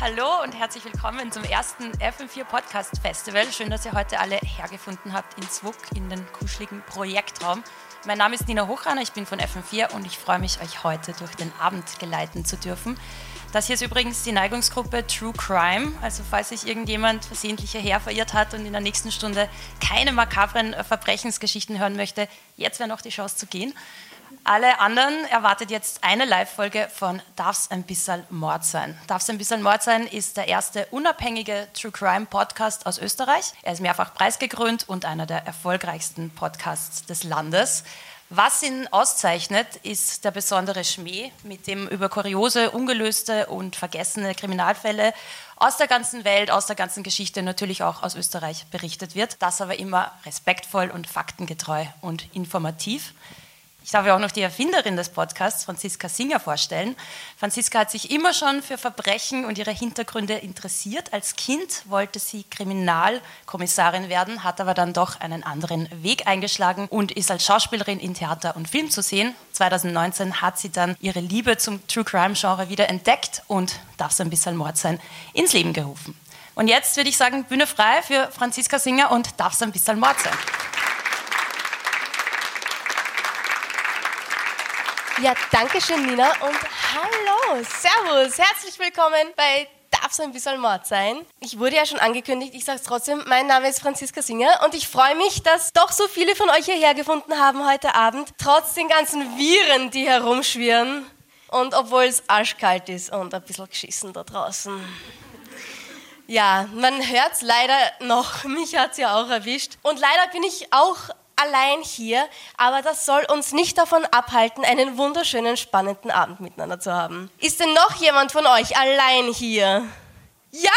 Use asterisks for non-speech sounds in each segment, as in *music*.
Hallo und herzlich willkommen zum ersten FM4 Podcast Festival. Schön, dass ihr heute alle hergefunden habt in Zwuck, in den kuscheligen Projektraum. Mein Name ist Nina Hochraner, ich bin von FM4 und ich freue mich, euch heute durch den Abend geleiten zu dürfen. Das hier ist übrigens die Neigungsgruppe True Crime. Also falls sich irgendjemand versehentlich hierher verirrt hat und in der nächsten Stunde keine makabren Verbrechensgeschichten hören möchte, jetzt wäre noch die Chance zu gehen. Alle anderen erwartet jetzt eine Live-Folge von Darf's ein bisschen Mord sein? Darf's ein bisschen Mord sein ist der erste unabhängige True Crime Podcast aus Österreich. Er ist mehrfach preisgekrönt und einer der erfolgreichsten Podcasts des Landes. Was ihn auszeichnet, ist der besondere Schmäh, mit dem über kuriose, ungelöste und vergessene Kriminalfälle aus der ganzen Welt, aus der ganzen Geschichte, natürlich auch aus Österreich berichtet wird. Das aber immer respektvoll und faktengetreu und informativ. Ich darf ja auch noch die Erfinderin des Podcasts, Franziska Singer, vorstellen. Franziska hat sich immer schon für Verbrechen und ihre Hintergründe interessiert. Als Kind wollte sie Kriminalkommissarin werden, hat aber dann doch einen anderen Weg eingeschlagen und ist als Schauspielerin in Theater und Film zu sehen. 2019 hat sie dann ihre Liebe zum True Crime Genre wieder entdeckt und darf es ein bisschen Mord sein, ins Leben gerufen. Und jetzt würde ich sagen, Bühne frei für Franziska Singer und darf es ein bisschen Mord sein. Ja, danke schön, Nina. Und hallo, servus, herzlich willkommen bei Darf es ein bisschen Mord sein? Ich wurde ja schon angekündigt, ich sage es trotzdem, mein Name ist Franziska Singer und ich freue mich, dass doch so viele von euch hierher gefunden haben heute Abend, trotz den ganzen Viren, die herumschwirren und obwohl es arschkalt ist und ein bisschen geschissen da draußen. Ja, man hört es leider noch, *laughs* mich hat es ja auch erwischt. Und leider bin ich auch allein hier, aber das soll uns nicht davon abhalten, einen wunderschönen, spannenden Abend miteinander zu haben. Ist denn noch jemand von euch allein hier? Ja,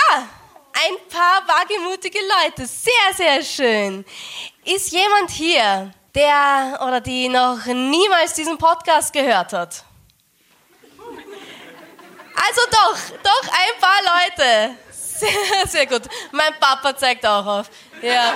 ein paar wagemutige Leute, sehr, sehr schön. Ist jemand hier, der oder die noch niemals diesen Podcast gehört hat? Also doch, doch ein paar Leute. Sehr, sehr gut. Mein Papa zeigt auch auf. Ja.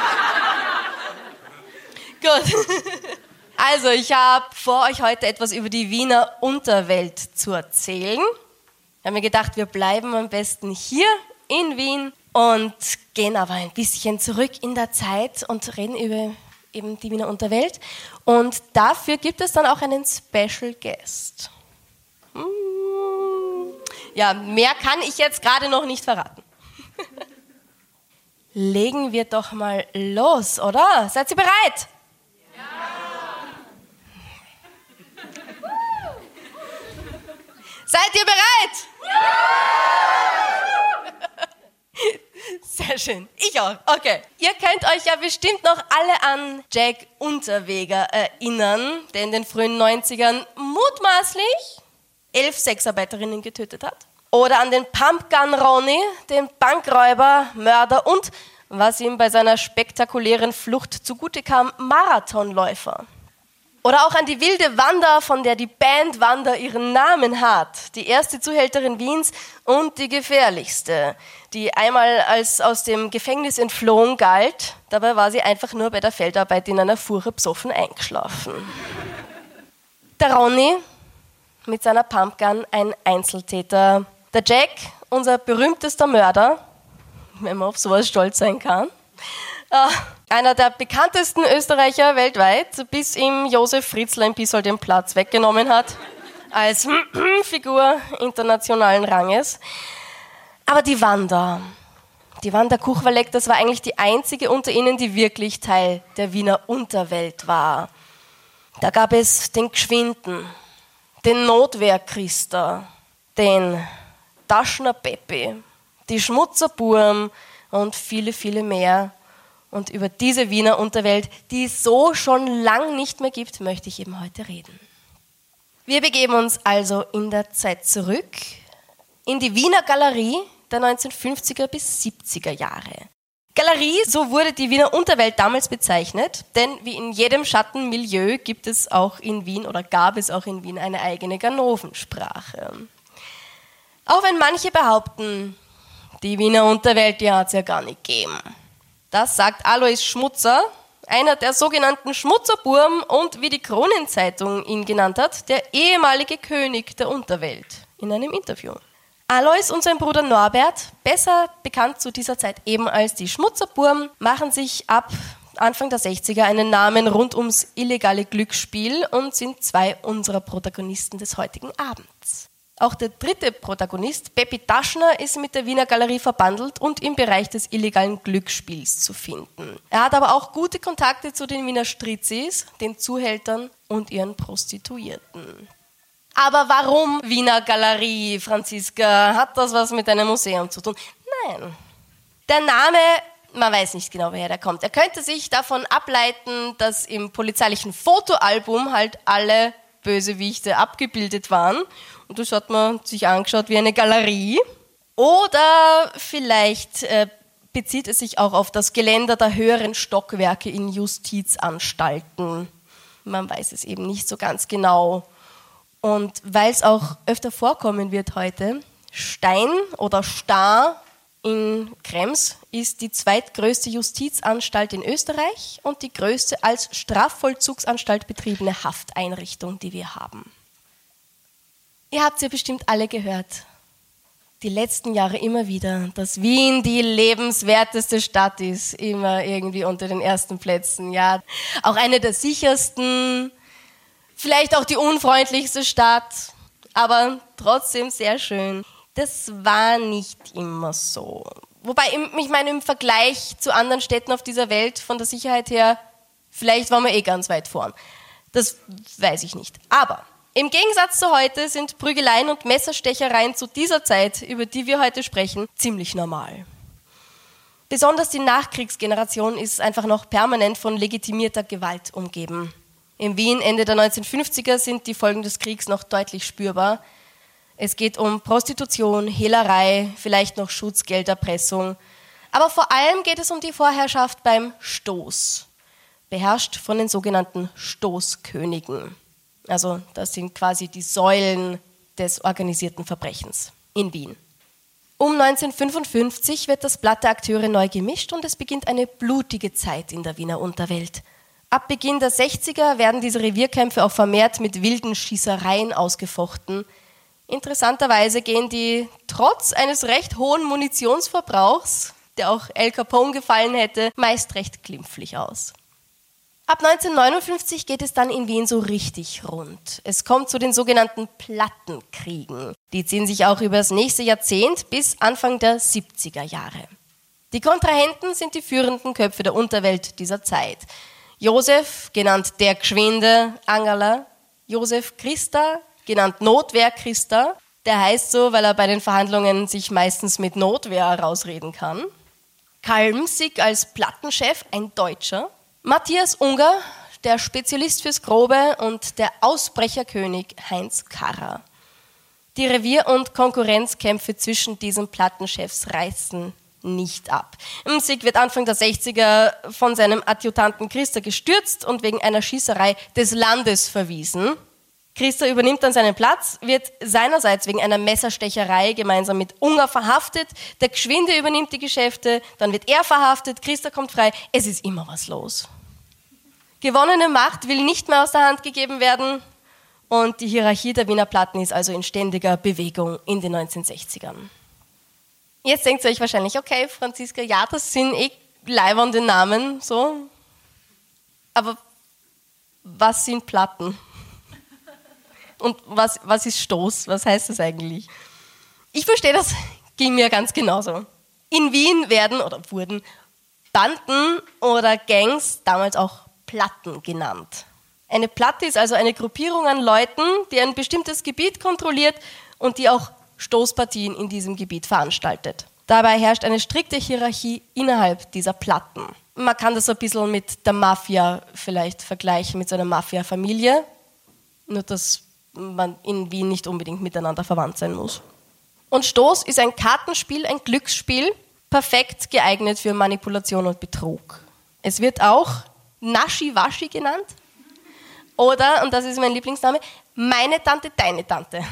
Gut. *laughs* Also, ich habe vor euch heute etwas über die Wiener Unterwelt zu erzählen. Ich habe mir gedacht, wir bleiben am besten hier in Wien und gehen aber ein bisschen zurück in der Zeit und reden über eben die Wiener Unterwelt. Und dafür gibt es dann auch einen Special Guest. Hm. Ja, mehr kann ich jetzt gerade noch nicht verraten. *laughs* Legen wir doch mal los, oder? Seid ihr bereit? Seid ihr bereit? Ja! Sehr schön. Ich auch. Okay. Ihr könnt euch ja bestimmt noch alle an Jack Unterweger erinnern, der in den frühen 90ern mutmaßlich elf Sexarbeiterinnen getötet hat. Oder an den Pumpgun Ronnie, den Bankräuber, Mörder und, was ihm bei seiner spektakulären Flucht zugute kam, Marathonläufer. Oder auch an die wilde Wanda, von der die Band Wanda ihren Namen hat. Die erste Zuhälterin Wiens und die gefährlichste, die einmal als aus dem Gefängnis entflohen galt. Dabei war sie einfach nur bei der Feldarbeit in einer Fuhre besoffen eingeschlafen. Der Ronny mit seiner Pumpgun ein Einzeltäter. Der Jack, unser berühmtester Mörder, wenn man auf sowas stolz sein kann. Uh, einer der bekanntesten Österreicher weltweit, bis ihm Josef Fritzl ein bisschen den Platz weggenommen hat, als *clears throat* Figur internationalen Ranges. Aber die Wanda, die Wanda Kuchwalek, das war eigentlich die einzige unter ihnen, die wirklich Teil der Wiener Unterwelt war. Da gab es den Geschwinden, den Notwehrchrister, den Taschner Peppi, die Schmutzerburm und viele, viele mehr. Und über diese Wiener Unterwelt, die es so schon lang nicht mehr gibt, möchte ich eben heute reden. Wir begeben uns also in der Zeit zurück in die Wiener Galerie der 1950er bis 70er Jahre. Galerie, so wurde die Wiener Unterwelt damals bezeichnet, denn wie in jedem Schattenmilieu gibt es auch in Wien oder gab es auch in Wien eine eigene Ganovensprache. Auch wenn manche behaupten, die Wiener Unterwelt, die hat es ja gar nicht gegeben. Das sagt Alois Schmutzer, einer der sogenannten Schmutzerburm und wie die Kronenzeitung ihn genannt hat, der ehemalige König der Unterwelt in einem Interview. Alois und sein Bruder Norbert, besser bekannt zu dieser Zeit eben als die Schmutzerburm, machen sich ab Anfang der 60er einen Namen rund ums illegale Glücksspiel und sind zwei unserer Protagonisten des heutigen Abends. Auch der dritte Protagonist, Peppi Taschner, ist mit der Wiener Galerie verbandelt und im Bereich des illegalen Glücksspiels zu finden. Er hat aber auch gute Kontakte zu den Wiener Strizis, den Zuhältern und ihren Prostituierten. Aber warum Wiener Galerie, Franziska? Hat das was mit einem Museum zu tun? Nein. Der Name, man weiß nicht genau, woher der kommt. Er könnte sich davon ableiten, dass im polizeilichen Fotoalbum halt alle Bösewichte abgebildet waren. Und das hat man sich angeschaut wie eine Galerie. Oder vielleicht äh, bezieht es sich auch auf das Geländer der höheren Stockwerke in Justizanstalten. Man weiß es eben nicht so ganz genau. Und weil es auch öfter vorkommen wird heute, Stein oder Star in Krems ist die zweitgrößte Justizanstalt in Österreich und die größte als Strafvollzugsanstalt betriebene Hafteinrichtung, die wir haben. Ihr habt ja bestimmt alle gehört, die letzten Jahre immer wieder, dass Wien die lebenswerteste Stadt ist, immer irgendwie unter den ersten Plätzen. Ja, auch eine der sichersten, vielleicht auch die unfreundlichste Stadt, aber trotzdem sehr schön. Das war nicht immer so. Wobei, ich meine, im Vergleich zu anderen Städten auf dieser Welt von der Sicherheit her, vielleicht waren wir eh ganz weit vorn. Das weiß ich nicht. Aber im Gegensatz zu heute sind Prügeleien und Messerstechereien zu dieser Zeit, über die wir heute sprechen, ziemlich normal. Besonders die Nachkriegsgeneration ist einfach noch permanent von legitimierter Gewalt umgeben. In Wien Ende der 1950er sind die Folgen des Kriegs noch deutlich spürbar. Es geht um Prostitution, Hehlerei, vielleicht noch Schutzgelderpressung. Aber vor allem geht es um die Vorherrschaft beim Stoß, beherrscht von den sogenannten Stoßkönigen. Also das sind quasi die Säulen des organisierten Verbrechens in Wien. Um 1955 wird das Blatt der Akteure neu gemischt und es beginnt eine blutige Zeit in der Wiener Unterwelt. Ab Beginn der 60er werden diese Revierkämpfe auch vermehrt mit wilden Schießereien ausgefochten. Interessanterweise gehen die trotz eines recht hohen Munitionsverbrauchs, der auch El Capone gefallen hätte, meist recht glimpflich aus. Ab 1959 geht es dann in Wien so richtig rund. Es kommt zu den sogenannten Plattenkriegen. Die ziehen sich auch über das nächste Jahrzehnt bis Anfang der 70er Jahre. Die Kontrahenten sind die führenden Köpfe der Unterwelt dieser Zeit. Josef, genannt der Geschwinde Angela, Josef Christa, genannt Notwehr Christa, der heißt so, weil er bei den Verhandlungen sich meistens mit Notwehr herausreden kann. Kalmsig als Plattenchef, ein Deutscher. Matthias Unger, der Spezialist fürs Grobe und der Ausbrecherkönig Heinz Karrer. Die Revier- und Konkurrenzkämpfe zwischen diesen Plattenchefs reißen nicht ab. Msig wird Anfang der 60er von seinem Adjutanten Christa gestürzt und wegen einer Schießerei des Landes verwiesen. Christa übernimmt dann seinen Platz, wird seinerseits wegen einer Messerstecherei gemeinsam mit Unger verhaftet. Der Geschwinde übernimmt die Geschäfte, dann wird er verhaftet, Christa kommt frei. Es ist immer was los. Gewonnene Macht will nicht mehr aus der Hand gegeben werden und die Hierarchie der Wiener Platten ist also in ständiger Bewegung in den 1960ern. Jetzt denkt ihr euch wahrscheinlich, okay, Franziska, ja, das sind eh leibernde Namen, so. Aber was sind Platten? Und was, was ist Stoß? Was heißt das eigentlich? Ich verstehe das, ging mir ganz genauso. In Wien werden oder wurden Banden oder Gangs, damals auch Platten genannt. Eine Platte ist also eine Gruppierung an Leuten, die ein bestimmtes Gebiet kontrolliert und die auch Stoßpartien in diesem Gebiet veranstaltet. Dabei herrscht eine strikte Hierarchie innerhalb dieser Platten. Man kann das ein bisschen mit der Mafia vielleicht vergleichen, mit so einer Mafia-Familie. Nur, dass man in Wien nicht unbedingt miteinander verwandt sein muss. Und Stoß ist ein Kartenspiel, ein Glücksspiel, perfekt geeignet für Manipulation und Betrug. Es wird auch Naschi-Waschi genannt. Oder, und das ist mein Lieblingsname, meine Tante, deine Tante.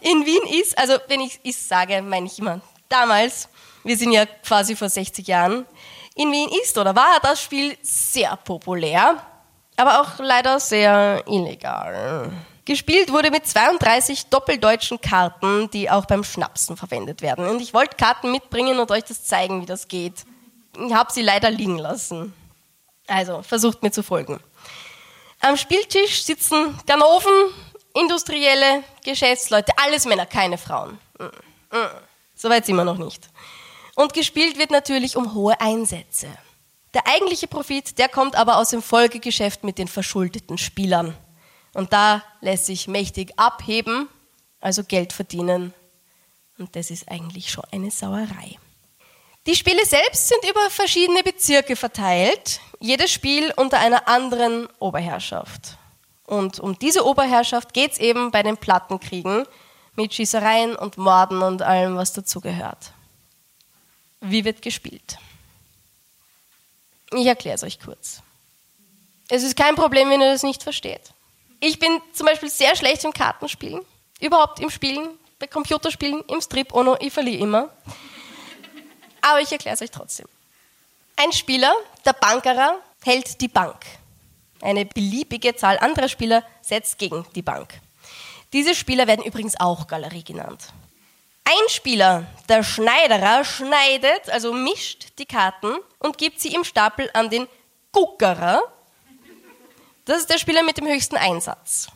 In Wien ist, also wenn ich ist sage, meine ich immer, damals, wir sind ja quasi vor 60 Jahren, in Wien ist oder war das Spiel sehr populär, aber auch leider sehr illegal. Gespielt wurde mit 32 doppeldeutschen Karten, die auch beim Schnapsen verwendet werden. Und ich wollte Karten mitbringen und euch das zeigen, wie das geht. Ich habe sie leider liegen lassen. Also, versucht mir zu folgen. Am Spieltisch sitzen Ganoven, Industrielle, Geschäftsleute, alles Männer, keine Frauen. Mm, mm. Soweit sind wir noch nicht. Und gespielt wird natürlich um hohe Einsätze. Der eigentliche Profit, der kommt aber aus dem Folgegeschäft mit den verschuldeten Spielern. Und da lässt sich mächtig abheben, also Geld verdienen. Und das ist eigentlich schon eine Sauerei. Die Spiele selbst sind über verschiedene Bezirke verteilt, jedes Spiel unter einer anderen Oberherrschaft. Und um diese Oberherrschaft geht es eben bei den Plattenkriegen mit Schießereien und Morden und allem, was dazugehört. Wie wird gespielt? Ich erkläre es euch kurz. Es ist kein Problem, wenn ihr das nicht versteht. Ich bin zum Beispiel sehr schlecht im Kartenspielen, überhaupt im Spielen, bei Computerspielen, im Strip, Ono, ich verliere immer. Aber ich erkläre es euch trotzdem. Ein Spieler, der Bankerer, hält die Bank. Eine beliebige Zahl anderer Spieler setzt gegen die Bank. Diese Spieler werden übrigens auch Galerie genannt. Ein Spieler, der Schneiderer, schneidet, also mischt die Karten und gibt sie im Stapel an den Guckerer, das ist der Spieler mit dem höchsten Einsatz.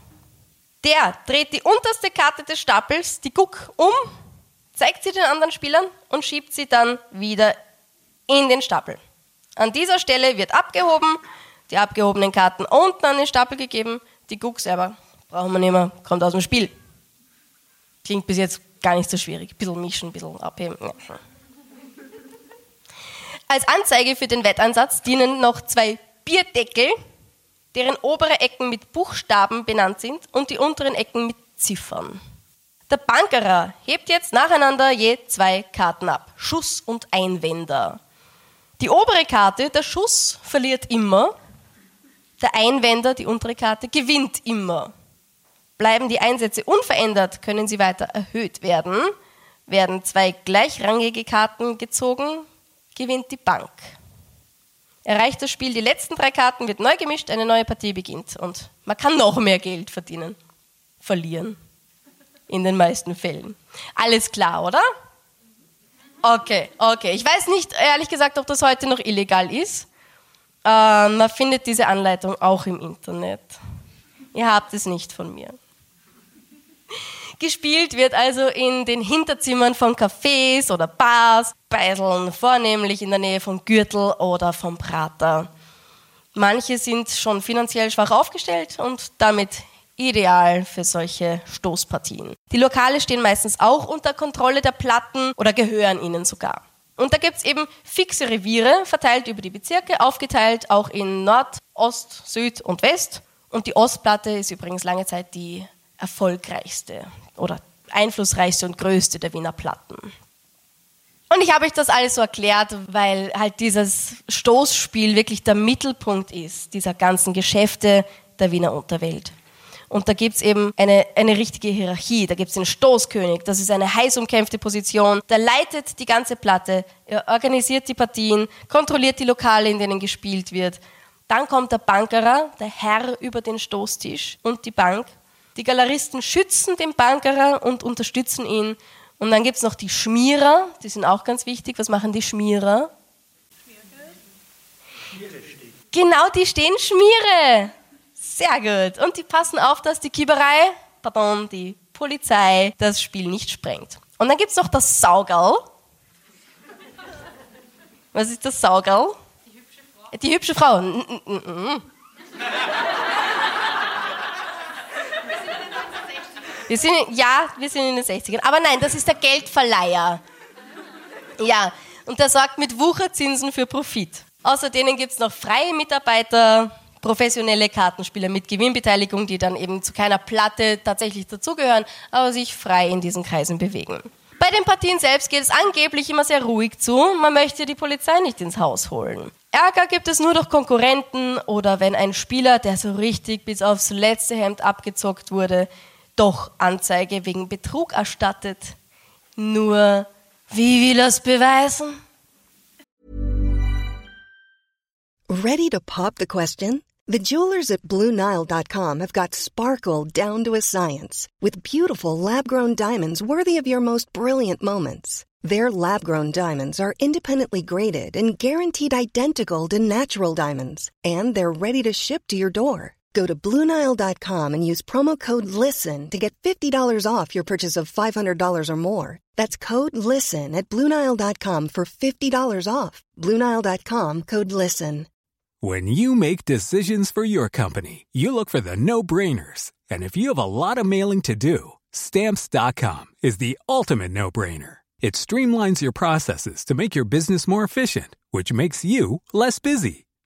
Der dreht die unterste Karte des Stapels, die Guck, um, zeigt sie den anderen Spielern und schiebt sie dann wieder in den Stapel. An dieser Stelle wird abgehoben, die abgehobenen Karten unten an den Stapel gegeben, die Guck selber brauchen wir nicht mehr, kommt aus dem Spiel. Klingt bis jetzt gar nicht so schwierig. Ein bisschen mischen, ein bisschen abheben. Als Anzeige für den Wettansatz dienen noch zwei Bierdeckel, deren obere Ecken mit Buchstaben benannt sind und die unteren Ecken mit Ziffern. Der Bankerer hebt jetzt nacheinander je zwei Karten ab, Schuss und Einwender. Die obere Karte, der Schuss, verliert immer, der Einwender, die untere Karte, gewinnt immer. Bleiben die Einsätze unverändert, können sie weiter erhöht werden. Werden zwei gleichrangige Karten gezogen, gewinnt die Bank. Erreicht das Spiel die letzten drei Karten, wird neu gemischt, eine neue Partie beginnt. Und man kann noch mehr Geld verdienen. Verlieren. In den meisten Fällen. Alles klar, oder? Okay, okay. Ich weiß nicht, ehrlich gesagt, ob das heute noch illegal ist. Äh, man findet diese Anleitung auch im Internet. Ihr habt es nicht von mir. Gespielt wird also in den Hinterzimmern von Cafés oder Bars, Beiseln, vornehmlich in der Nähe von Gürtel oder vom Prater. Manche sind schon finanziell schwach aufgestellt und damit ideal für solche Stoßpartien. Die Lokale stehen meistens auch unter Kontrolle der Platten oder gehören ihnen sogar. Und da gibt es eben fixe Reviere, verteilt über die Bezirke, aufgeteilt auch in Nord, Ost, Süd und West. Und die Ostplatte ist übrigens lange Zeit die erfolgreichste oder einflussreichste und größte der Wiener Platten. Und ich habe euch das alles so erklärt, weil halt dieses Stoßspiel wirklich der Mittelpunkt ist dieser ganzen Geschäfte der Wiener Unterwelt. Und da gibt es eben eine, eine richtige Hierarchie. Da gibt es den Stoßkönig, das ist eine heiß umkämpfte Position. Der leitet die ganze Platte, er organisiert die Partien, kontrolliert die Lokale, in denen gespielt wird. Dann kommt der Bankerer, der Herr über den Stoßtisch und die Bank die Galeristen schützen den Bankerer und unterstützen ihn. Und dann gibt es noch die Schmierer, die sind auch ganz wichtig. Was machen die Schmierer? Genau, die stehen Schmiere. Sehr gut. Und die passen auf, dass die Kieberei, pardon, die Polizei das Spiel nicht sprengt. Und dann gibt es noch das Saugerl. Was ist das Saugerl? Die hübsche Frau. Die hübsche Frau. Wir sind, ja, wir sind in den 60ern. Aber nein, das ist der Geldverleiher. Ja, und der sorgt mit Wucherzinsen für Profit. Außer denen gibt es noch freie Mitarbeiter, professionelle Kartenspieler mit Gewinnbeteiligung, die dann eben zu keiner Platte tatsächlich dazugehören, aber sich frei in diesen Kreisen bewegen. Bei den Partien selbst geht es angeblich immer sehr ruhig zu. Man möchte die Polizei nicht ins Haus holen. Ärger gibt es nur durch Konkurrenten oder wenn ein Spieler, der so richtig bis aufs letzte Hemd abgezockt wurde, doch Anzeige wegen Betrug erstattet. Nur, wie will er es beweisen? Ready to pop the question? The jewelers at BlueNile.com have got sparkle down to a science with beautiful lab grown diamonds worthy of your most brilliant moments. Their lab grown diamonds are independently graded and guaranteed identical to natural diamonds, and they're ready to ship to your door. Go to Bluenile.com and use promo code LISTEN to get $50 off your purchase of $500 or more. That's code LISTEN at Bluenile.com for $50 off. Bluenile.com code LISTEN. When you make decisions for your company, you look for the no brainers. And if you have a lot of mailing to do, Stamps.com is the ultimate no brainer. It streamlines your processes to make your business more efficient, which makes you less busy.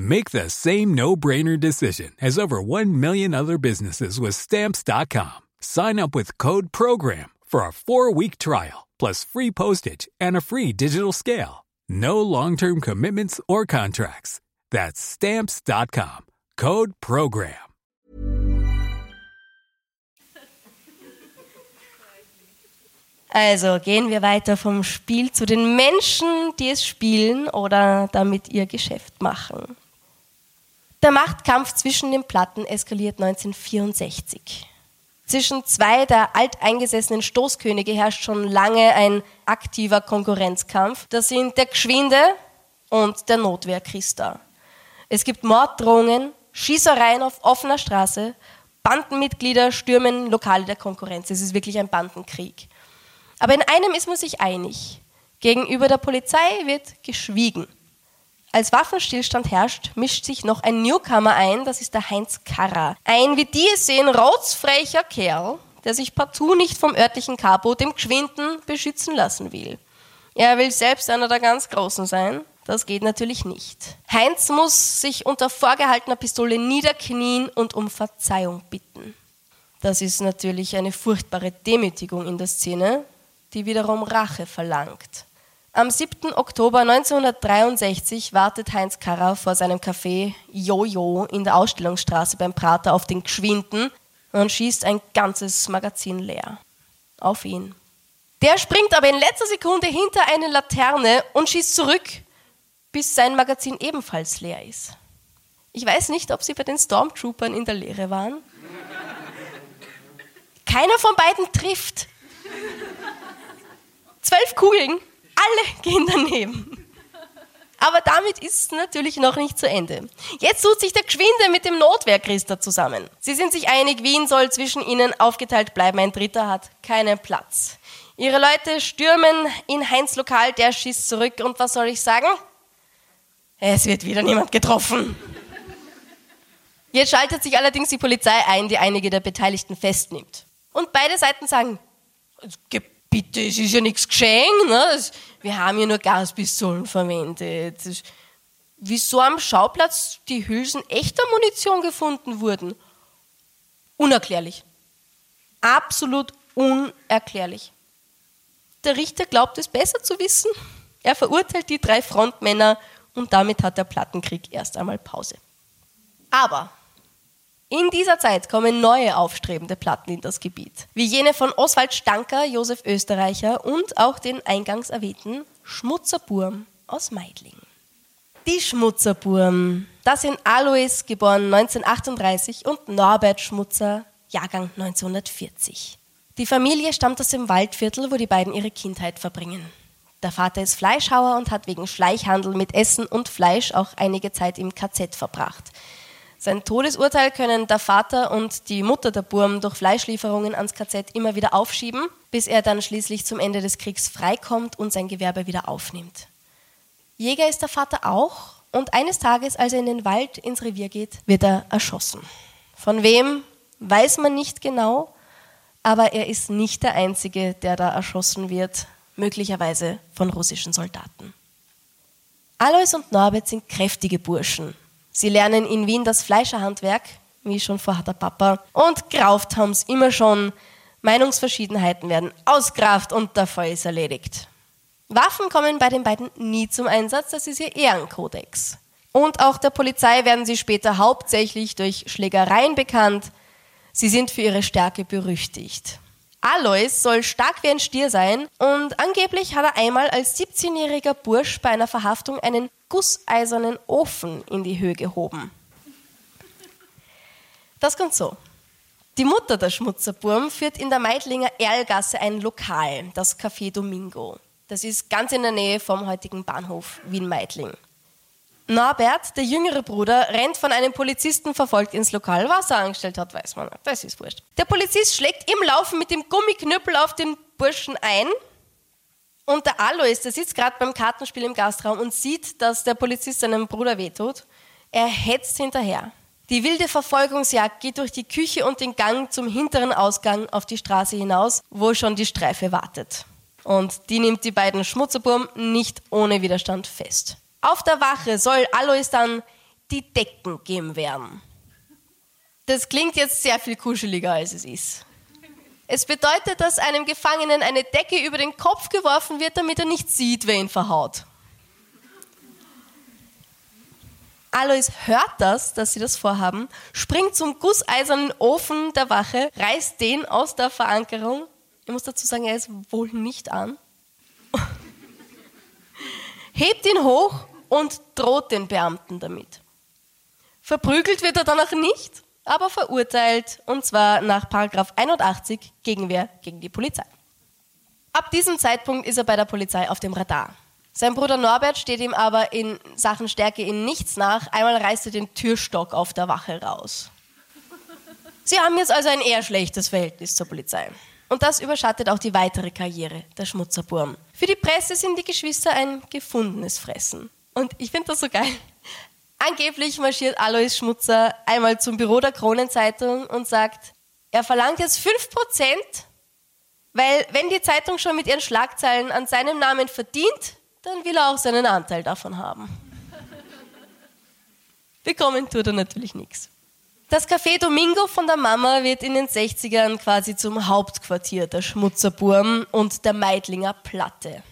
Make the same no-brainer decision as over 1 million other businesses with Stamps.com. Sign up with Code PROGRAM for a four-week trial, plus free postage and a free digital scale. No long-term commitments or contracts. That's Stamps.com. Code PROGRAM. Also gehen wir weiter vom Spiel zu den Menschen, die es spielen oder damit ihr Geschäft machen. Der Machtkampf zwischen den Platten eskaliert 1964. Zwischen zwei der alteingesessenen Stoßkönige herrscht schon lange ein aktiver Konkurrenzkampf. Das sind der Geschwinde und der Notwehr. Es gibt Morddrohungen, Schießereien auf offener Straße, Bandenmitglieder stürmen Lokale der Konkurrenz. Es ist wirklich ein Bandenkrieg. Aber in einem ist man sich einig. Gegenüber der Polizei wird geschwiegen. Als Waffenstillstand herrscht, mischt sich noch ein Newcomer ein, das ist der Heinz Karrer. Ein, wie die es sehen, rotzfrecher Kerl, der sich partout nicht vom örtlichen Capo, dem Geschwinden, beschützen lassen will. Er will selbst einer der ganz Großen sein. Das geht natürlich nicht. Heinz muss sich unter vorgehaltener Pistole niederknien und um Verzeihung bitten. Das ist natürlich eine furchtbare Demütigung in der Szene, die wiederum Rache verlangt. Am 7. Oktober 1963 wartet Heinz Karrer vor seinem Café Jojo in der Ausstellungsstraße beim Prater auf den Geschwinden und schießt ein ganzes Magazin leer. Auf ihn. Der springt aber in letzter Sekunde hinter eine Laterne und schießt zurück, bis sein Magazin ebenfalls leer ist. Ich weiß nicht, ob sie bei den Stormtroopern in der Lehre waren. Keiner von beiden trifft. Zwölf Kugeln alle *laughs* gehen daneben. Aber damit ist es natürlich noch nicht zu Ende. Jetzt tut sich der Geschwinde mit dem Notwehrchrister zusammen. Sie sind sich einig, Wien soll zwischen ihnen aufgeteilt bleiben. Ein Dritter hat keinen Platz. Ihre Leute stürmen in Heinz Lokal, der schießt zurück. Und was soll ich sagen? Es wird wieder niemand getroffen. Jetzt schaltet sich allerdings die Polizei ein, die einige der Beteiligten festnimmt. Und beide Seiten sagen, bitte, es ist ja nichts geschehen. Ne? Wir haben ja nur Gaspistolen verwendet. Wieso am Schauplatz die Hülsen echter Munition gefunden wurden? Unerklärlich. Absolut unerklärlich. Der Richter glaubt es besser zu wissen. Er verurteilt die drei Frontmänner und damit hat der Plattenkrieg erst einmal Pause. Aber in dieser Zeit kommen neue aufstrebende Platten in das Gebiet, wie jene von Oswald Stanker, Josef Österreicher und auch den eingangs erwähnten Schmutzerburm aus Meidling. Die Schmutzerburm, das sind Alois, geboren 1938, und Norbert Schmutzer, Jahrgang 1940. Die Familie stammt aus dem Waldviertel, wo die beiden ihre Kindheit verbringen. Der Vater ist Fleischhauer und hat wegen Schleichhandel mit Essen und Fleisch auch einige Zeit im KZ verbracht. Sein Todesurteil können der Vater und die Mutter der Burm durch Fleischlieferungen ans KZ immer wieder aufschieben, bis er dann schließlich zum Ende des Kriegs freikommt und sein Gewerbe wieder aufnimmt. Jäger ist der Vater auch und eines Tages, als er in den Wald ins Revier geht, wird er erschossen. Von wem, weiß man nicht genau, aber er ist nicht der Einzige, der da erschossen wird, möglicherweise von russischen Soldaten. Alois und Norbert sind kräftige Burschen Sie lernen in Wien das Fleischerhandwerk, wie schon vorher der Papa, und Grauft haben es immer schon. Meinungsverschiedenheiten werden ausgraft und der Fall ist erledigt. Waffen kommen bei den beiden nie zum Einsatz, das ist ihr Ehrenkodex. Und auch der Polizei werden sie später hauptsächlich durch Schlägereien bekannt. Sie sind für ihre Stärke berüchtigt. Alois soll stark wie ein Stier sein und angeblich hat er einmal als 17-jähriger Bursch bei einer Verhaftung einen gusseisernen Ofen in die Höhe gehoben. Das kommt so. Die Mutter der Schmutzerburm führt in der Meidlinger Erlgasse ein Lokal, das Café Domingo. Das ist ganz in der Nähe vom heutigen Bahnhof Wien-Meidling. Norbert, der jüngere Bruder, rennt von einem Polizisten verfolgt ins Lokal. Was er angestellt hat, weiß man nicht. Das ist wurscht. Der Polizist schlägt im Laufen mit dem Gummiknüppel auf den Burschen ein und der Alois, der sitzt gerade beim Kartenspiel im Gastraum und sieht, dass der Polizist seinem Bruder wehtut. Er hetzt hinterher. Die wilde Verfolgungsjagd geht durch die Küche und den Gang zum hinteren Ausgang auf die Straße hinaus, wo schon die Streife wartet. Und die nimmt die beiden Schmutzerburm nicht ohne Widerstand fest. Auf der Wache soll Alois dann die Decken geben werden. Das klingt jetzt sehr viel kuscheliger, als es ist. Es bedeutet, dass einem Gefangenen eine Decke über den Kopf geworfen wird, damit er nicht sieht, wer ihn verhaut. Alois hört das, dass sie das vorhaben, springt zum gusseisernen Ofen der Wache, reißt den aus der Verankerung. Ich muss dazu sagen, er ist wohl nicht an. Hebt ihn hoch und droht den Beamten damit. Verprügelt wird er danach nicht, aber verurteilt, und zwar nach 81 Gegenwehr gegen die Polizei. Ab diesem Zeitpunkt ist er bei der Polizei auf dem Radar. Sein Bruder Norbert steht ihm aber in Sachen Stärke in nichts nach. Einmal reißt er den Türstock auf der Wache raus. Sie haben jetzt also ein eher schlechtes Verhältnis zur Polizei. Und das überschattet auch die weitere Karriere der Schmutzerburm. Für die Presse sind die Geschwister ein gefundenes Fressen. Und ich finde das so geil. Angeblich marschiert Alois Schmutzer einmal zum Büro der Kronenzeitung und sagt, er verlangt jetzt 5%, weil wenn die Zeitung schon mit ihren Schlagzeilen an seinem Namen verdient, dann will er auch seinen Anteil davon haben. Bekommen tut er natürlich nichts. Das Café Domingo von der Mama wird in den 60ern quasi zum Hauptquartier der Schmutzerburm und der Meidlinger Platte.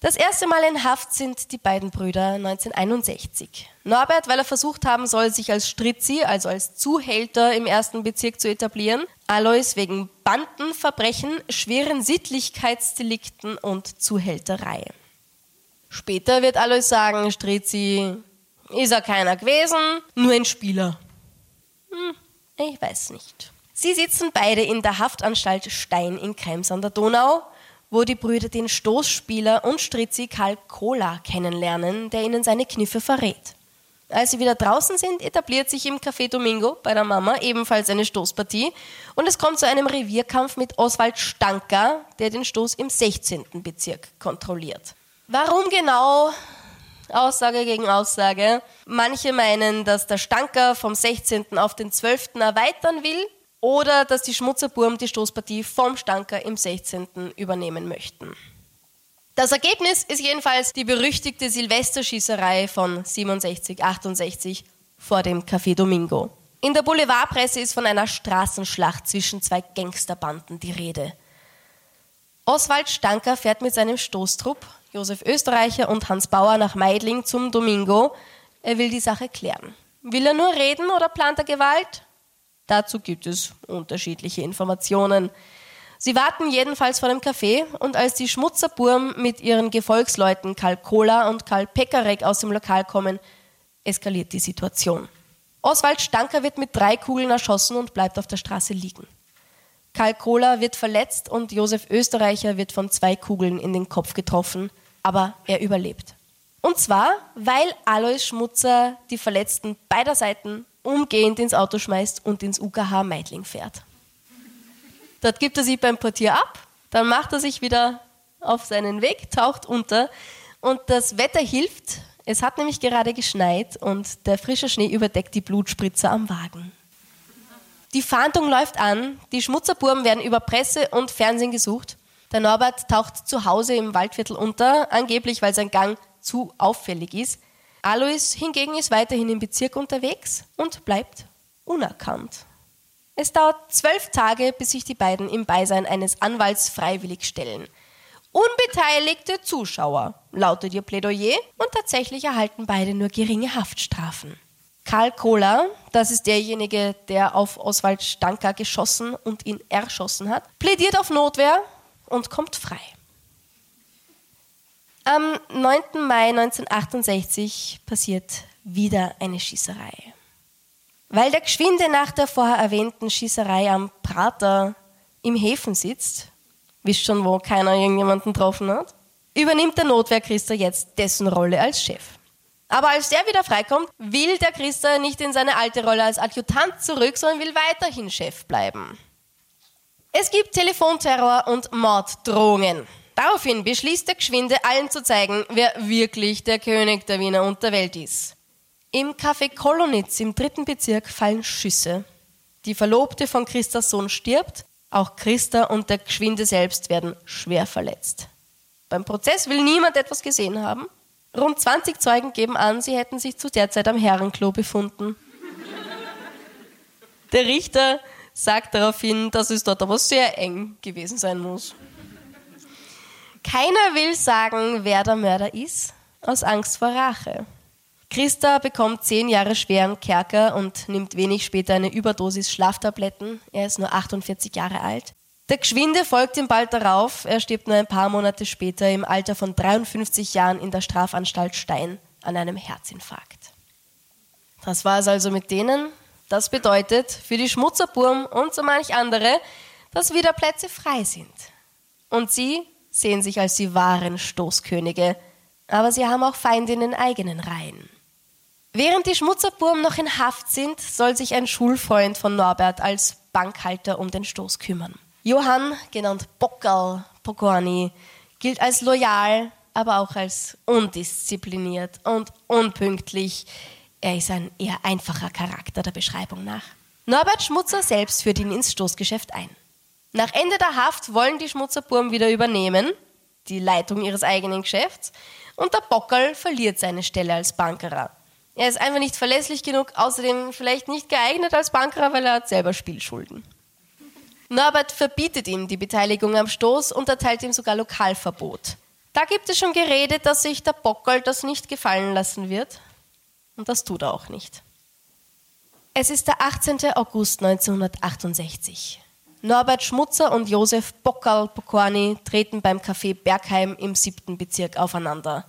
Das erste Mal in Haft sind die beiden Brüder 1961. Norbert, weil er versucht haben soll, sich als Stritzi, also als Zuhälter im ersten Bezirk zu etablieren. Alois wegen Bandenverbrechen, schweren Sittlichkeitsdelikten und Zuhälterei. Später wird Alois sagen, Stritzi ist er keiner gewesen, nur ein Spieler. Hm, ich weiß nicht. Sie sitzen beide in der Haftanstalt Stein in Krems an der Donau wo die Brüder den Stoßspieler und Strizzi Karl Kohler kennenlernen, der ihnen seine Kniffe verrät. Als sie wieder draußen sind, etabliert sich im Café Domingo bei der Mama ebenfalls eine Stoßpartie und es kommt zu einem Revierkampf mit Oswald Stanker, der den Stoß im 16. Bezirk kontrolliert. Warum genau? Aussage gegen Aussage. Manche meinen, dass der Stanker vom 16. auf den 12. erweitern will, oder dass die Schmutzerburm die Stoßpartie vom Stanker im 16. übernehmen möchten. Das Ergebnis ist jedenfalls die berüchtigte Silvesterschießerei von 67, 68 vor dem Café Domingo. In der Boulevardpresse ist von einer Straßenschlacht zwischen zwei Gangsterbanden die Rede. Oswald Stanker fährt mit seinem Stoßtrupp, Josef Österreicher und Hans Bauer, nach Meidling zum Domingo. Er will die Sache klären. Will er nur reden oder plant er Gewalt? Dazu gibt es unterschiedliche Informationen. Sie warten jedenfalls vor dem Café und als die Schmutzerburm mit ihren Gefolgsleuten Karl Kohler und Karl Pekarek aus dem Lokal kommen, eskaliert die Situation. Oswald Stanker wird mit drei Kugeln erschossen und bleibt auf der Straße liegen. Karl Kohler wird verletzt und Josef Österreicher wird von zwei Kugeln in den Kopf getroffen, aber er überlebt. Und zwar, weil Alois Schmutzer die Verletzten beider Seiten umgehend ins Auto schmeißt und ins UKH Meidling fährt. Dort gibt er sich beim Portier ab, dann macht er sich wieder auf seinen Weg, taucht unter und das Wetter hilft. Es hat nämlich gerade geschneit und der frische Schnee überdeckt die Blutspritzer am Wagen. Die Fahndung läuft an, die Schmutzerbuben werden über Presse und Fernsehen gesucht. Der Norbert taucht zu Hause im Waldviertel unter, angeblich weil sein Gang zu auffällig ist. Alois hingegen ist weiterhin im Bezirk unterwegs und bleibt unerkannt. Es dauert zwölf Tage, bis sich die beiden im Beisein eines Anwalts freiwillig stellen. Unbeteiligte Zuschauer, lautet ihr Plädoyer, und tatsächlich erhalten beide nur geringe Haftstrafen. Karl Kohler, das ist derjenige, der auf Oswald Stanker geschossen und ihn erschossen hat, plädiert auf Notwehr und kommt frei. Am 9. Mai 1968 passiert wieder eine Schießerei. Weil der Geschwinde nach der vorher erwähnten Schießerei am Prater im Häfen sitzt, wisst schon, wo keiner irgendjemanden getroffen hat, übernimmt der Notwehrchrister jetzt dessen Rolle als Chef. Aber als der wieder freikommt, will der Christa nicht in seine alte Rolle als Adjutant zurück, sondern will weiterhin Chef bleiben. Es gibt Telefonterror und Morddrohungen. Daraufhin beschließt der Geschwinde, allen zu zeigen, wer wirklich der König der Wiener Unterwelt ist. Im Café Kolonitz im dritten Bezirk fallen Schüsse. Die Verlobte von Christas Sohn stirbt, auch Christa und der Geschwinde selbst werden schwer verletzt. Beim Prozess will niemand etwas gesehen haben. Rund 20 Zeugen geben an, sie hätten sich zu der Zeit am Herrenklo befunden. Der Richter sagt daraufhin, dass es dort aber sehr eng gewesen sein muss. Keiner will sagen, wer der Mörder ist, aus Angst vor Rache. Christa bekommt zehn Jahre schweren Kerker und nimmt wenig später eine Überdosis Schlaftabletten. Er ist nur 48 Jahre alt. Der Geschwinde folgt ihm bald darauf. Er stirbt nur ein paar Monate später im Alter von 53 Jahren in der Strafanstalt Stein an einem Herzinfarkt. Das war es also mit denen. Das bedeutet für die Schmutzerburm und so manch andere, dass wieder Plätze frei sind. Und sie sehen sich als die wahren Stoßkönige, aber sie haben auch Feinde in den eigenen Reihen. Während die Schmutzerburm noch in Haft sind, soll sich ein Schulfreund von Norbert als Bankhalter um den Stoß kümmern. Johann, genannt Bockerl Pokorny, gilt als loyal, aber auch als undiszipliniert und unpünktlich. Er ist ein eher einfacher Charakter der Beschreibung nach. Norbert Schmutzer selbst führt ihn ins Stoßgeschäft ein. Nach Ende der Haft wollen die Schmutzerburm wieder übernehmen, die Leitung ihres eigenen Geschäfts, und der Bockerl verliert seine Stelle als Bankerer. Er ist einfach nicht verlässlich genug, außerdem vielleicht nicht geeignet als Bankerer, weil er hat selber Spielschulden. Norbert verbietet ihm die Beteiligung am Stoß und erteilt ihm sogar Lokalverbot. Da gibt es schon Gerede, dass sich der Bockel das nicht gefallen lassen wird. Und das tut er auch nicht. Es ist der 18. August 1968. Norbert Schmutzer und Josef Bockerl Pokorny treten beim Café Bergheim im siebten Bezirk aufeinander.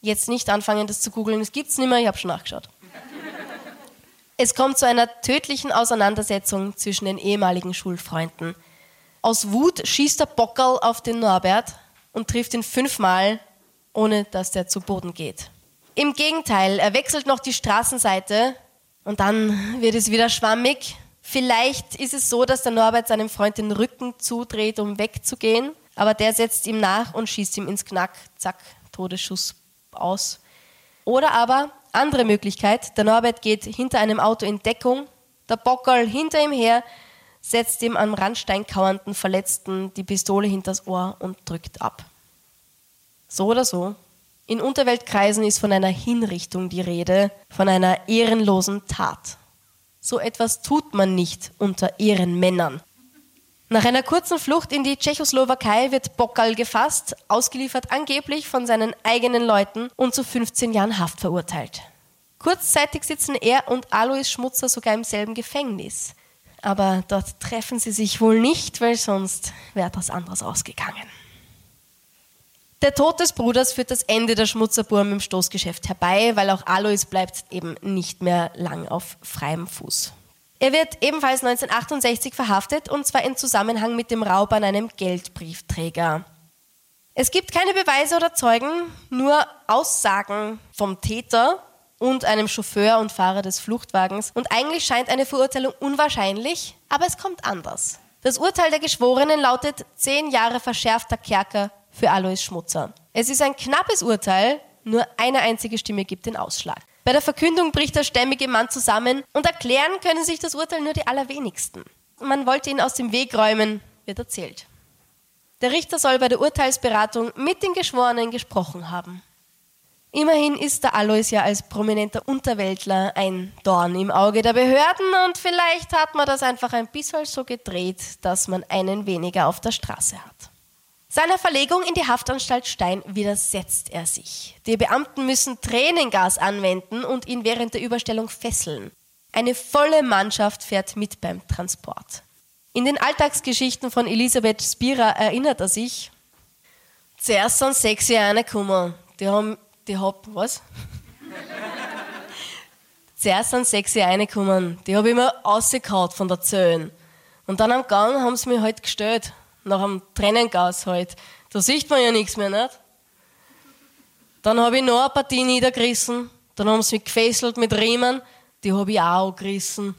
Jetzt nicht anfangen, das zu googeln, es gibt's nicht mehr, ich habe schon nachgeschaut. Es kommt zu einer tödlichen Auseinandersetzung zwischen den ehemaligen Schulfreunden. Aus Wut schießt der Bockerl auf den Norbert und trifft ihn fünfmal, ohne dass der zu Boden geht. Im Gegenteil, er wechselt noch die Straßenseite und dann wird es wieder schwammig. Vielleicht ist es so, dass der Norbert seinem Freund den Rücken zudreht, um wegzugehen, aber der setzt ihm nach und schießt ihm ins Knack. Zack, Todesschuss aus. Oder aber andere Möglichkeit, der Norbert geht hinter einem Auto in Deckung, der Bockerl hinter ihm her, setzt dem am Randstein kauernden Verletzten die Pistole hinters Ohr und drückt ab. So oder so, in Unterweltkreisen ist von einer Hinrichtung die Rede, von einer ehrenlosen Tat. So etwas tut man nicht unter Ehrenmännern. Nach einer kurzen Flucht in die Tschechoslowakei wird Bockerl gefasst, ausgeliefert angeblich von seinen eigenen Leuten und zu 15 Jahren Haft verurteilt. Kurzzeitig sitzen er und Alois Schmutzer sogar im selben Gefängnis. Aber dort treffen sie sich wohl nicht, weil sonst wäre etwas anderes ausgegangen. Der Tod des Bruders führt das Ende der Schmutzerburm im Stoßgeschäft herbei, weil auch Alois bleibt eben nicht mehr lang auf freiem Fuß. Er wird ebenfalls 1968 verhaftet und zwar in Zusammenhang mit dem Raub an einem Geldbriefträger. Es gibt keine Beweise oder Zeugen, nur Aussagen vom Täter und einem Chauffeur und Fahrer des Fluchtwagens. Und eigentlich scheint eine Verurteilung unwahrscheinlich, aber es kommt anders. Das Urteil der Geschworenen lautet zehn Jahre verschärfter Kerker für Alois Schmutzer. Es ist ein knappes Urteil, nur eine einzige Stimme gibt den Ausschlag. Bei der Verkündung bricht der stämmige Mann zusammen und erklären können sich das Urteil nur die allerwenigsten. Man wollte ihn aus dem Weg räumen, wird erzählt. Der Richter soll bei der Urteilsberatung mit den Geschworenen gesprochen haben. Immerhin ist der Alois ja als prominenter Unterweltler ein Dorn im Auge der Behörden und vielleicht hat man das einfach ein bisschen so gedreht, dass man einen weniger auf der Straße hat. Seiner Verlegung in die Haftanstalt Stein widersetzt er sich. Die Beamten müssen Tränengas anwenden und ihn während der Überstellung fesseln. Eine volle Mannschaft fährt mit beim Transport. In den Alltagsgeschichten von Elisabeth Spira erinnert er sich, zuerst sind sexy eine gekommen. Die haben, die hab, was? *laughs* zuerst sind sexy eine gekommen. Die habe ich mir rausgehauen von der Zöhn. Und dann am Gang haben sie mich halt gestellt nach einem Tränengas halt. Da sieht man ja nichts mehr, nicht? Dann habe ich noch eine Partie niedergerissen. Dann haben sie mich gefesselt mit Riemen. Die habe ich auch gerissen.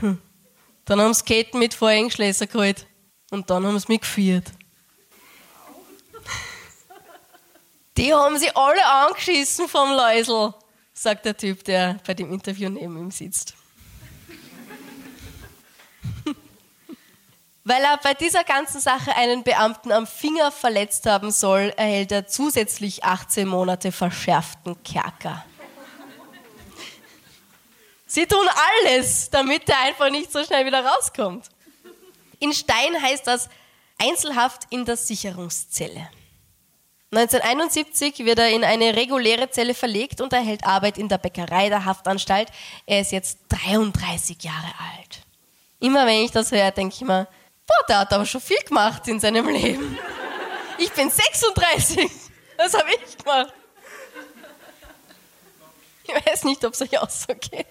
Hm. Dann haben sie Ketten mit Vorhängeschlösser geholt. Und dann haben sie mich geführt. Die haben sie alle angeschissen vom Läusel, sagt der Typ, der bei dem Interview neben ihm sitzt. Weil er bei dieser ganzen Sache einen Beamten am Finger verletzt haben soll, erhält er zusätzlich 18 Monate verschärften Kerker. Sie tun alles, damit er einfach nicht so schnell wieder rauskommt. In Stein heißt das Einzelhaft in der Sicherungszelle. 1971 wird er in eine reguläre Zelle verlegt und erhält Arbeit in der Bäckerei der Haftanstalt. Er ist jetzt 33 Jahre alt. Immer wenn ich das höre, denke ich mir, Boah, der hat aber schon viel gemacht in seinem Leben. Ich bin 36. Was habe ich gemacht? Ich weiß nicht, ob es euch auch so geht.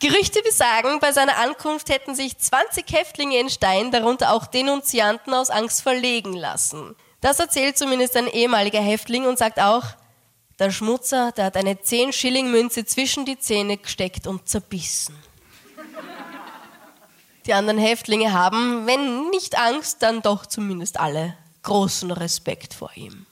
Gerüchte besagen, bei seiner Ankunft hätten sich 20 Häftlinge in Stein, darunter auch Denunzianten, aus Angst verlegen lassen. Das erzählt zumindest ein ehemaliger Häftling und sagt auch, der Schmutzer, der hat eine 10-Schilling-Münze zwischen die Zähne gesteckt und zerbissen. Die anderen Häftlinge haben, wenn nicht Angst, dann doch zumindest alle großen Respekt vor ihm.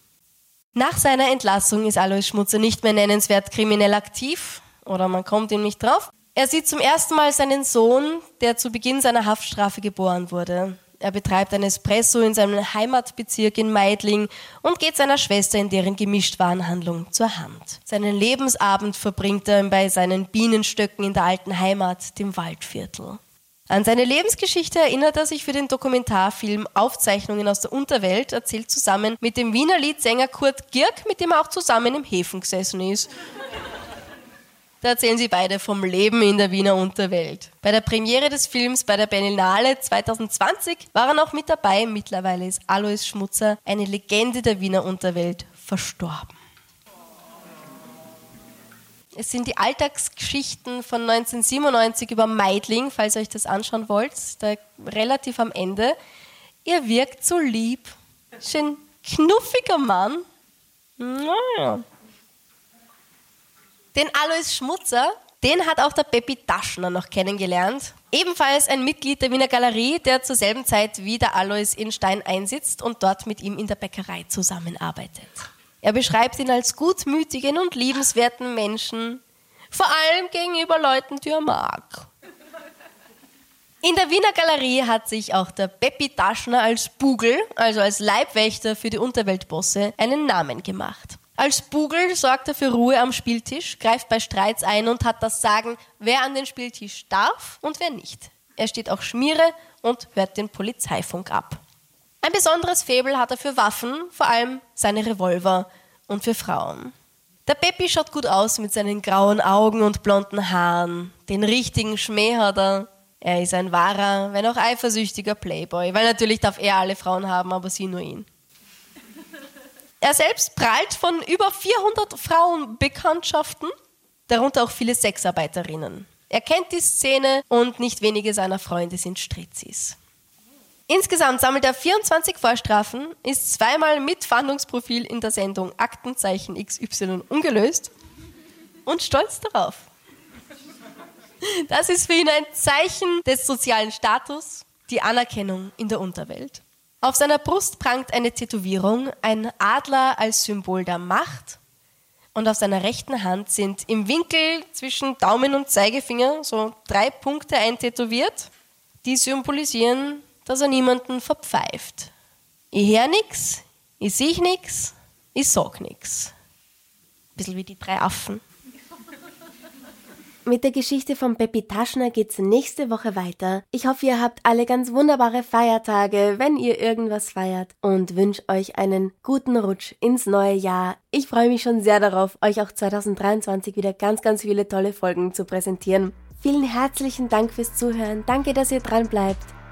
Nach seiner Entlassung ist Alois Schmutzer nicht mehr nennenswert kriminell aktiv oder man kommt ihm nicht drauf. Er sieht zum ersten Mal seinen Sohn, der zu Beginn seiner Haftstrafe geboren wurde. Er betreibt ein Espresso in seinem Heimatbezirk in Meidling und geht seiner Schwester in deren Gemischtwarenhandlung zur Hand. Seinen Lebensabend verbringt er bei seinen Bienenstöcken in der alten Heimat, dem Waldviertel. An seine Lebensgeschichte erinnert er sich für den Dokumentarfilm Aufzeichnungen aus der Unterwelt, erzählt zusammen mit dem Wiener Liedsänger Kurt Gierk, mit dem er auch zusammen im Häfen gesessen ist. Da erzählen sie beide vom Leben in der Wiener Unterwelt. Bei der Premiere des Films bei der Berlinale 2020 war er noch mit dabei. Mittlerweile ist Alois Schmutzer, eine Legende der Wiener Unterwelt, verstorben. Es sind die Alltagsgeschichten von 1997 über Meidling, falls ihr euch das anschauen wollt, da relativ am Ende. Ihr wirkt so lieb. Schön knuffiger Mann. Naja. Den Alois Schmutzer, den hat auch der Peppi Taschner noch kennengelernt. Ebenfalls ein Mitglied der Wiener Galerie, der zur selben Zeit wie der Alois in Stein einsitzt und dort mit ihm in der Bäckerei zusammenarbeitet. Er beschreibt ihn als gutmütigen und liebenswerten Menschen, vor allem gegenüber Leuten, die er mag. In der Wiener Galerie hat sich auch der Peppi Taschner als Bugel, also als Leibwächter für die Unterweltbosse, einen Namen gemacht. Als Bugel sorgt er für Ruhe am Spieltisch, greift bei Streits ein und hat das Sagen, wer an den Spieltisch darf und wer nicht. Er steht auch Schmiere und hört den Polizeifunk ab. Ein besonderes Faible hat er für Waffen, vor allem seine Revolver und für Frauen. Der Peppi schaut gut aus mit seinen grauen Augen und blonden Haaren. Den richtigen Schmäh hat er. Er ist ein wahrer, wenn auch eifersüchtiger Playboy, weil natürlich darf er alle Frauen haben, aber sie nur ihn. Er selbst prahlt von über 400 Frauenbekanntschaften, darunter auch viele Sexarbeiterinnen. Er kennt die Szene und nicht wenige seiner Freunde sind Stritzis. Insgesamt sammelt er 24 Vorstrafen, ist zweimal mit Fahndungsprofil in der Sendung Aktenzeichen XY ungelöst und stolz darauf. Das ist für ihn ein Zeichen des sozialen Status, die Anerkennung in der Unterwelt. Auf seiner Brust prangt eine Tätowierung, ein Adler als Symbol der Macht. Und auf seiner rechten Hand sind im Winkel zwischen Daumen und Zeigefinger so drei Punkte eintätowiert, die symbolisieren, dass er niemanden verpfeift. Ich hör nix, ich sehe nix, ich sag nix. Bisschen wie die drei Affen. Mit der Geschichte von Peppi Taschner geht's nächste Woche weiter. Ich hoffe, ihr habt alle ganz wunderbare Feiertage, wenn ihr irgendwas feiert und wünsche euch einen guten Rutsch ins neue Jahr. Ich freue mich schon sehr darauf, euch auch 2023 wieder ganz, ganz viele tolle Folgen zu präsentieren. Vielen herzlichen Dank fürs Zuhören. Danke, dass ihr dran bleibt.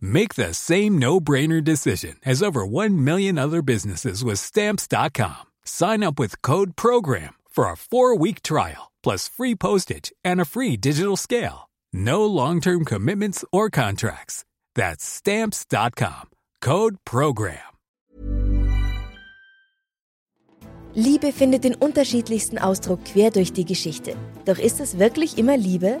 Make the same no brainer decision as over 1 million other businesses with Stamps.com. Sign up with Code PROGRAM for a four week trial, plus free postage and a free digital scale. No long term commitments or contracts. That's Stamps.com. Code Program. Liebe findet den unterschiedlichsten Ausdruck quer durch die Geschichte. Doch ist es wirklich immer Liebe?